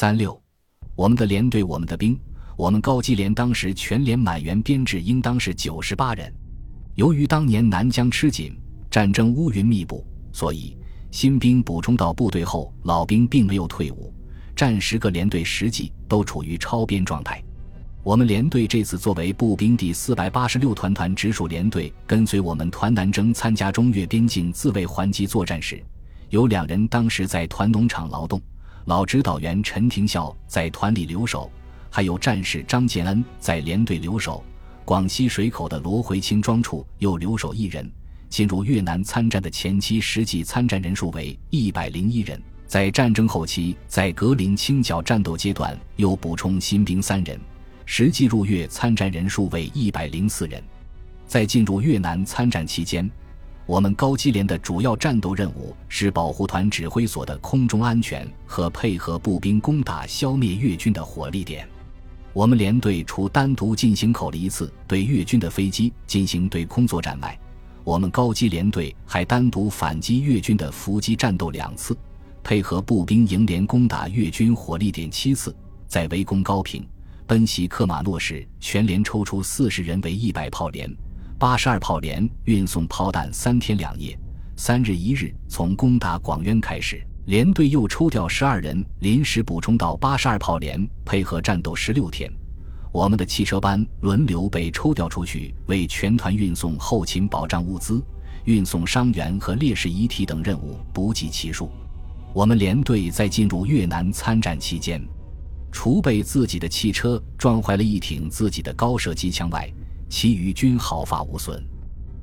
三六，我们的连队，我们的兵，我们高级连当时全连满员编制应当是九十八人。由于当年南疆吃紧，战争乌云密布，所以新兵补充到部队后，老兵并没有退伍，战时各连队实际都处于超编状态。我们连队这次作为步兵第四百八十六团团直属连队，跟随我们团南征参加中越边境自卫还击作战时，有两人当时在团农场劳动，老指导员陈廷孝在团里留守，还有战士张建恩在连队留守。广西水口的罗回清庄处又留守一人。进入越南参战的前期实际参战人数为一百零一人，在战争后期，在格林清剿战斗阶段又补充新兵三人。实际入越参战人数为一百零四人，在进入越南参战期间，我们高机连的主要战斗任务是保护团指挥所的空中安全和配合步兵攻打、消灭越军的火力点。我们连队除单独进行口了一次对越军的飞机进行对空作战外，我们高机连队还单独反击越军的伏击战斗两次，配合步兵营连攻打越军火力点七次，在围攻高平。奔袭克马诺时，全连抽出四十人为一百炮连，八十二炮连运送炮弹三天两夜，三日一日。从攻打广渊开始，连队又抽调十二人临时补充到八十二炮连，配合战斗十六天。我们的汽车班轮流被抽调出去，为全团运送后勤保障物资、运送伤员和烈士遗体等任务不计其数。我们连队在进入越南参战期间。除被自己的汽车撞坏了一挺自己的高射机枪外，其余均毫发无损。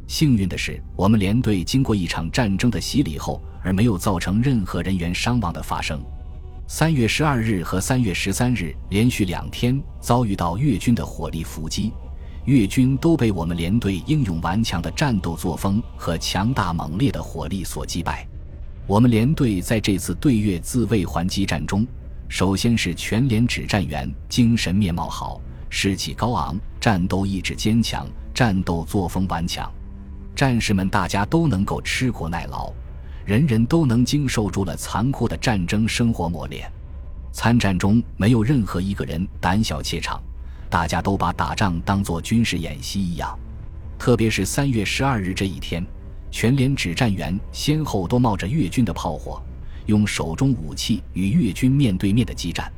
幸运的是，我们连队经过一场战争的洗礼后，而没有造成任何人员伤亡的发生。三月十二日和三月十三日连续两天遭遇到越军的火力伏击，越军都被我们连队英勇顽强的战斗作风和强大猛烈的火力所击败。我们连队在这次对越自卫还击战中。首先是全连指战员精神面貌好，士气高昂，战斗意志坚强，战斗作风顽强。战士们大家都能够吃苦耐劳，人人都能经受住了残酷的战争生活磨练。参战中没有任何一个人胆小怯场，大家都把打仗当作军事演习一样。特别是三月十二日这一天，全连指战员先后都冒着越军的炮火。用手中武器与越军面对面的激战，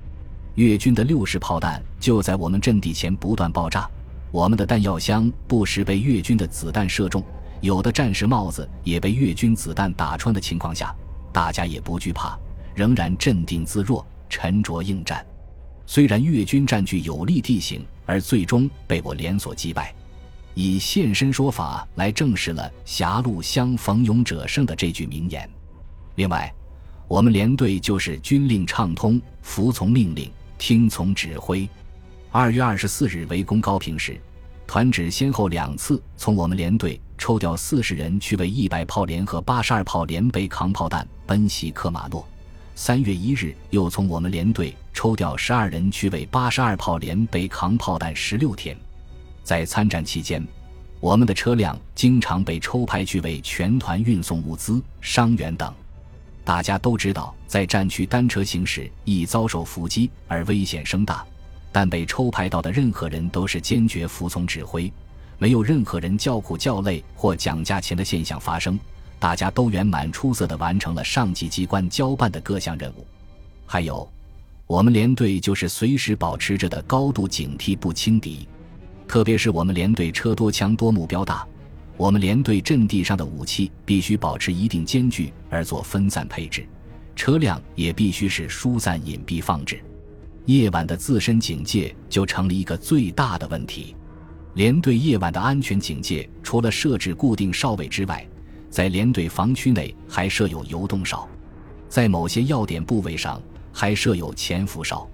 越军的六式炮弹就在我们阵地前不断爆炸，我们的弹药箱不时被越军的子弹射中，有的战士帽子也被越军子弹打穿的情况下，大家也不惧怕，仍然镇定自若，沉着应战。虽然越军占据有利地形，而最终被我连所击败，以现身说法来证实了“狭路相逢勇者胜”的这句名言。另外。我们连队就是军令畅通，服从命令，听从指挥。二月二十四日围攻高平时，团指先后两次从我们连队抽调四十人去为一百炮连和八十二炮连背扛炮弹，奔袭克马诺。三月一日又从我们连队抽调十二人去为八十二炮连背扛炮弹十六天。在参战期间，我们的车辆经常被抽派去为全团运送物资、伤员等。大家都知道，在战区单车行驶易遭受伏击而危险声大，但被抽派到的任何人都是坚决服从指挥，没有任何人叫苦叫累或讲价钱的现象发生。大家都圆满出色地完成了上级机关交办的各项任务。还有，我们连队就是随时保持着的高度警惕，不轻敌。特别是我们连队车多枪多，目标大。我们连队阵地上的武器必须保持一定间距而做分散配置，车辆也必须是疏散隐蔽放置。夜晚的自身警戒就成了一个最大的问题。连队夜晚的安全警戒，除了设置固定哨位之外，在连队防区内还设有游动哨，在某些要点部位上还设有潜伏哨。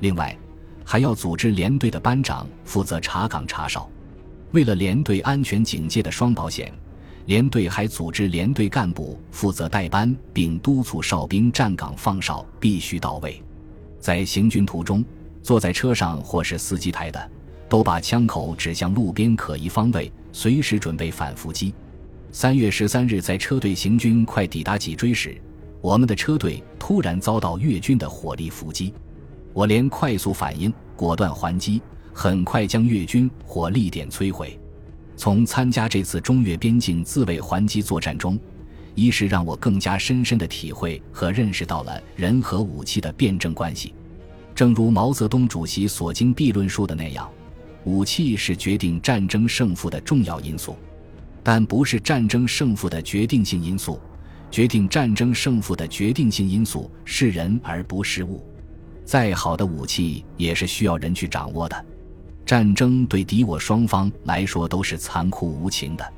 另外，还要组织连队的班长负责查岗查哨。为了连队安全警戒的双保险，连队还组织连队干部负责带班，并督促哨兵站岗放哨必须到位。在行军途中，坐在车上或是司机台的，都把枪口指向路边可疑方位，随时准备反伏击。三月十三日，在车队行军快抵达脊椎时，我们的车队突然遭到越军的火力伏击。我连快速反应、果断还击，很快将越军火力点摧毁。从参加这次中越边境自卫还击作战中，一是让我更加深深的体会和认识到了人和武器的辩证关系。正如毛泽东主席所经必论述的那样，武器是决定战争胜负的重要因素，但不是战争胜负的决定性因素。决定战争胜负的决定性因素是人而不是物。再好的武器也是需要人去掌握的。战争对敌我双方来说都是残酷无情的。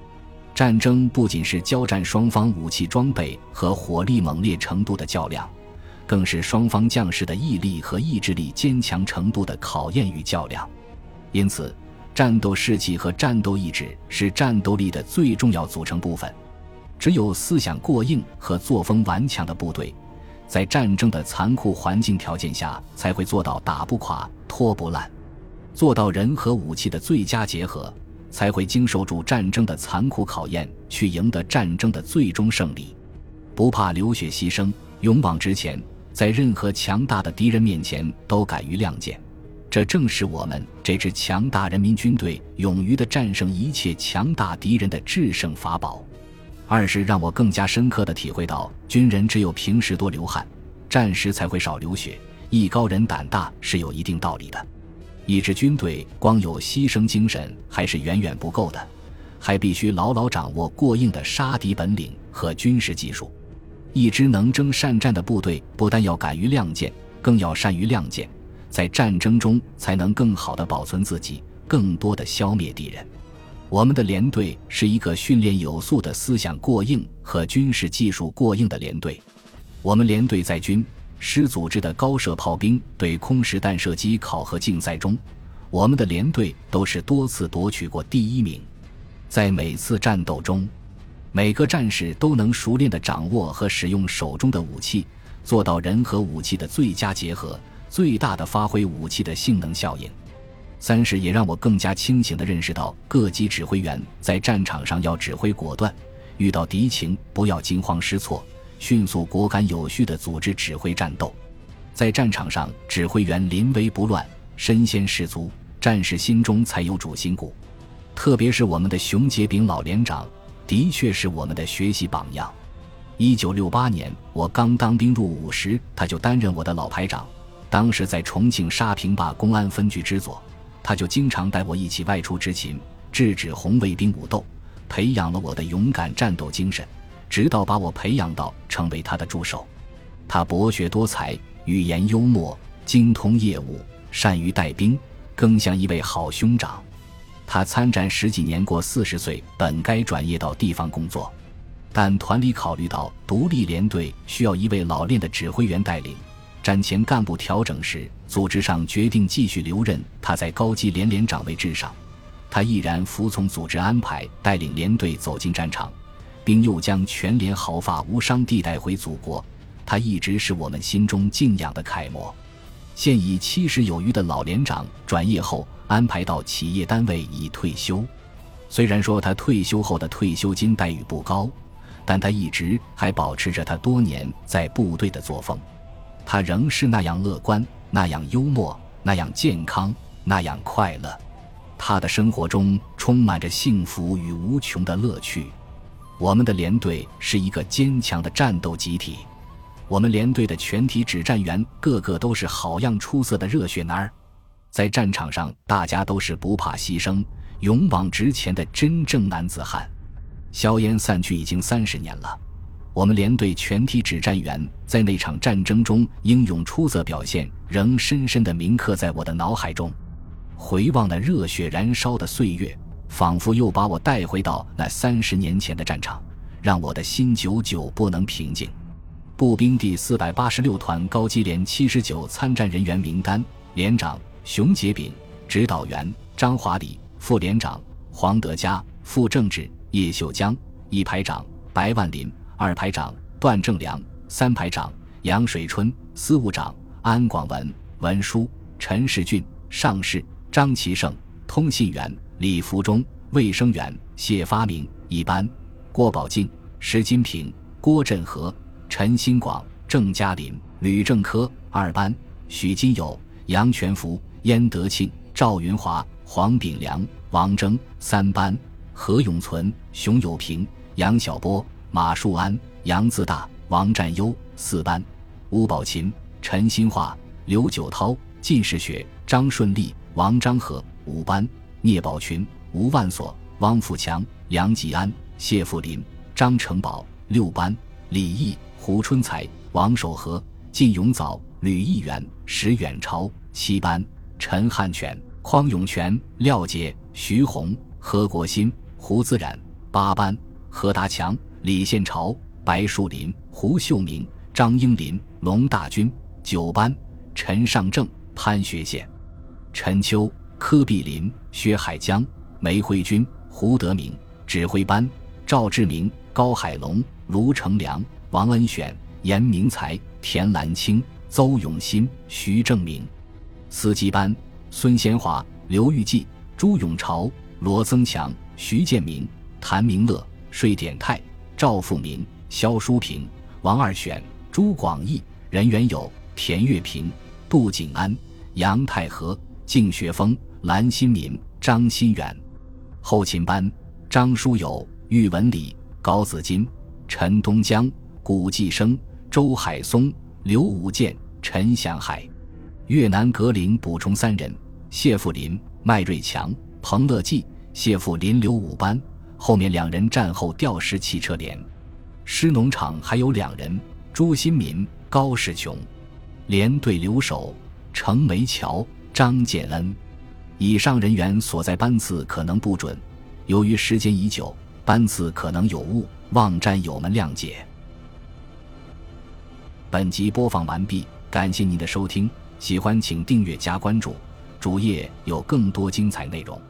战争不仅是交战双方武器装备和火力猛烈程度的较量，更是双方将士的毅力和意志力坚强程度的考验与较量。因此，战斗士气和战斗意志是战斗力的最重要组成部分。只有思想过硬和作风顽强的部队，在战争的残酷环境条件下，才会做到打不垮、拖不烂，做到人和武器的最佳结合，才会经受住战争的残酷考验，去赢得战争的最终胜利。不怕流血牺牲，勇往直前，在任何强大的敌人面前都敢于亮剑，这正是我们这支强大人民军队勇于的战胜一切强大敌人的制胜法宝。二是让我更加深刻的体会到，军人只有平时多流汗，战时才会少流血。艺高人胆大是有一定道理的。一支军队光有牺牲精神还是远远不够的，还必须牢牢掌握过硬的杀敌本领和军事技术。一支能征善战的部队，不但要敢于亮剑，更要善于亮剑，在战争中才能更好地保存自己，更多地消灭敌人。我们的连队是一个训练有素的思想过硬和军事技术过硬的连队。我们连队在军师组织的高射炮兵对空实弹射击考核竞赛中，我们的连队都是多次夺取过第一名。在每次战斗中，每个战士都能熟练地掌握和使用手中的武器，做到人和武器的最佳结合，最大的发挥武器的性能效应。三是也让我更加清醒地认识到，各级指挥员在战场上要指挥果断，遇到敌情不要惊慌失措，迅速果敢有序地组织指挥战斗。在战场上，指挥员临危不乱，身先士卒，战士心中才有主心骨。特别是我们的熊杰炳老连长，的确是我们的学习榜样。一九六八年，我刚当兵入伍时，他就担任我的老排长，当时在重庆沙坪坝公安分局支座。他就经常带我一起外出执勤，制止红卫兵武斗，培养了我的勇敢战斗精神，直到把我培养到成为他的助手。他博学多才，语言幽默，精通业务，善于带兵，更像一位好兄长。他参战十几年，过四十岁，本该转业到地方工作，但团里考虑到独立连队需要一位老练的指挥员带领。战前干部调整时，组织上决定继续留任他在高级连连长位置上，他毅然服从组织安排，带领连队走进战场，并又将全连毫发无伤地带回祖国。他一直是我们心中敬仰的楷模。现已七十有余的老连长转业后，安排到企业单位已退休。虽然说他退休后的退休金待遇不高，但他一直还保持着他多年在部队的作风。他仍是那样乐观，那样幽默，那样健康，那样快乐。他的生活中充满着幸福与无穷的乐趣。我们的连队是一个坚强的战斗集体。我们连队的全体指战员个个都是好样出色的热血男儿，在战场上，大家都是不怕牺牲、勇往直前的真正男子汉。硝烟散去已经三十年了。我们连队全体指战员在那场战争中英勇出色表现，仍深深地铭刻在我的脑海中。回望那热血燃烧的岁月，仿佛又把我带回到那三十年前的战场，让我的心久久不能平静。步兵第四百八十六团高级连七十九参战人员名单：连长熊杰炳，指导员张华礼，副连长黄德佳，副政治叶秀江，一排长白万林。二排长段正良，三排长杨水春，司务长安广文，文书陈世俊，上士张其胜，通信员李福忠，卫生员谢发明，一班郭宝进，石金平，郭振和，陈新广，郑嘉林，吕正科，二班许金友，杨全福、燕德庆、赵云华、黄炳良、王征三班，何永存、熊有平、杨小波、马树安、杨自大、王占优四班，吴宝琴、陈新化、刘九涛、靳世学、张顺利、王章和五班，聂宝群、吴万锁、汪富强、梁吉安、谢富林、张成宝六班，李毅、胡春才、王守和、靳永藻、吕义元、石远朝七班，陈汉全、匡永全、廖杰、徐宏、何国新、胡自然八班，何达强、李宪朝、白树林、胡秀明、张英林、龙大军九班，陈尚正、潘学宪、陈秋、柯碧林、薛海江、梅辉军、胡德明指挥班，赵志明、高海龙、卢成良、王恩选、严明才、田兰清、邹永新、徐正明。司机班：孙先华、刘玉记、朱永朝、罗增强、徐建明、谭明乐、税典泰、赵富明、肖淑平、王二选、朱广义、任元友、田月平、杜景安、杨太和、敬学峰、蓝新民、张新远。后勤班：张书友、喻文礼、高子金、陈东江、古继生、周海松、刘武建、陈祥海。越南格林补充三人：谢富林、麦瑞强、彭乐季。谢富林留五班，后面两人战后调师汽车连。师农场还有两人：朱新民、高世雄。连队留守：程梅桥、张建恩。以上人员所在班次可能不准，由于时间已久，班次可能有误，望战友们谅解。本集播放完毕，感谢您的收听。喜欢请订阅加关注，主页有更多精彩内容。